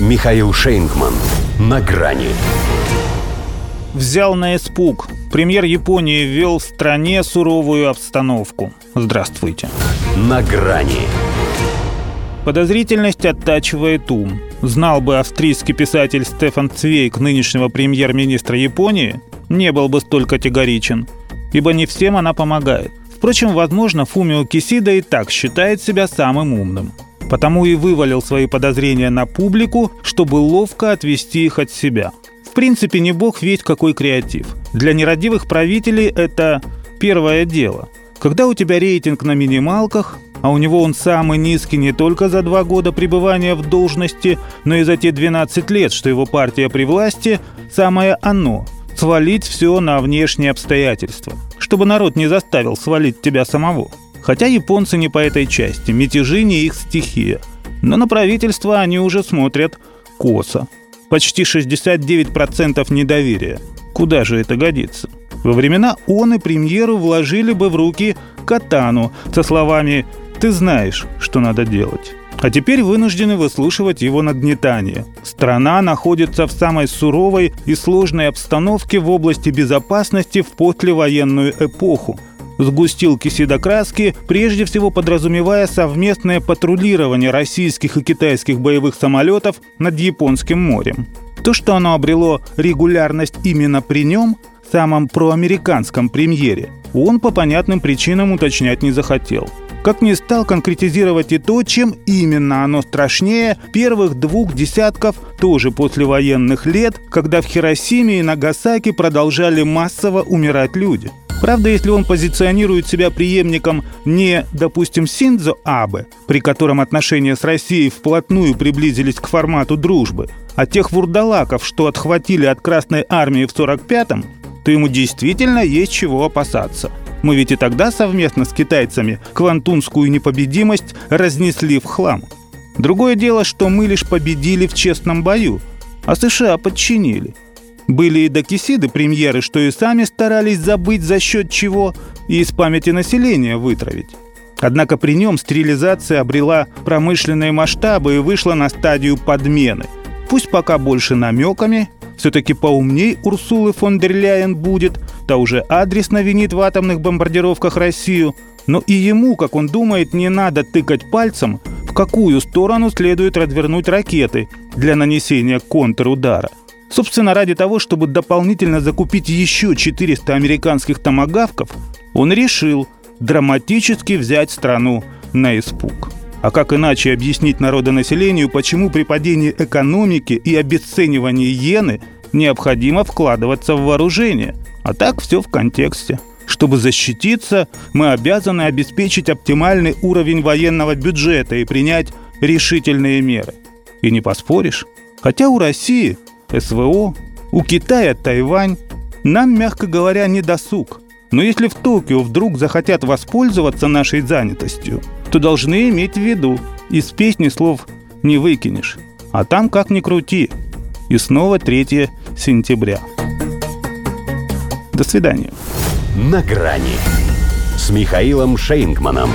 Михаил Шейнгман. На грани. Взял на испуг. Премьер Японии ввел в стране суровую обстановку. Здравствуйте. На грани. Подозрительность оттачивает ум. Знал бы австрийский писатель Стефан Цвейк нынешнего премьер-министра Японии, не был бы столь категоричен. Ибо не всем она помогает. Впрочем, возможно, Фумио Кисида и так считает себя самым умным. Потому и вывалил свои подозрения на публику, чтобы ловко отвести их от себя. В принципе, не бог ведь какой креатив. Для нерадивых правителей это первое дело. Когда у тебя рейтинг на минималках, а у него он самый низкий не только за два года пребывания в должности, но и за те 12 лет, что его партия при власти, самое оно – свалить все на внешние обстоятельства, чтобы народ не заставил свалить тебя самого – Хотя японцы не по этой части, мятежи не их стихия. Но на правительство они уже смотрят косо. Почти 69% недоверия. Куда же это годится? Во времена он и премьеру вложили бы в руки катану со словами «ты знаешь, что надо делать». А теперь вынуждены выслушивать его нагнетание. Страна находится в самой суровой и сложной обстановке в области безопасности в послевоенную эпоху – сгустил кисидокраски, прежде всего подразумевая совместное патрулирование российских и китайских боевых самолетов над Японским морем. То, что оно обрело регулярность именно при нем, самом проамериканском премьере, он по понятным причинам уточнять не захотел. Как не стал конкретизировать и то, чем именно оно страшнее первых двух десятков тоже послевоенных лет, когда в Хиросиме и Нагасаки продолжали массово умирать люди – Правда, если он позиционирует себя преемником не, допустим, Синдзо Абе, при котором отношения с Россией вплотную приблизились к формату дружбы, а тех вурдалаков, что отхватили от Красной Армии в 45-м, то ему действительно есть чего опасаться. Мы ведь и тогда совместно с китайцами квантунскую непобедимость разнесли в хлам. Другое дело, что мы лишь победили в честном бою, а США подчинили – были и докисиды премьеры, что и сами старались забыть за счет чего и из памяти населения вытравить. Однако при нем стерилизация обрела промышленные масштабы и вышла на стадию подмены. Пусть пока больше намеками, все-таки поумней Урсулы фон дер Ляйен будет, та уже адресно винит в атомных бомбардировках Россию, но и ему, как он думает, не надо тыкать пальцем, в какую сторону следует развернуть ракеты для нанесения контрудара – Собственно, ради того, чтобы дополнительно закупить еще 400 американских томогавков, он решил драматически взять страну на испуг. А как иначе объяснить народонаселению, почему при падении экономики и обесценивании иены необходимо вкладываться в вооружение? А так все в контексте. Чтобы защититься, мы обязаны обеспечить оптимальный уровень военного бюджета и принять решительные меры. И не поспоришь. Хотя у России СВО, у Китая Тайвань. Нам, мягко говоря, не досуг. Но если в Токио вдруг захотят воспользоваться нашей занятостью, то должны иметь в виду, из песни слов не выкинешь. А там как ни крути. И снова 3 сентября. До свидания. На грани с Михаилом Шейнгманом.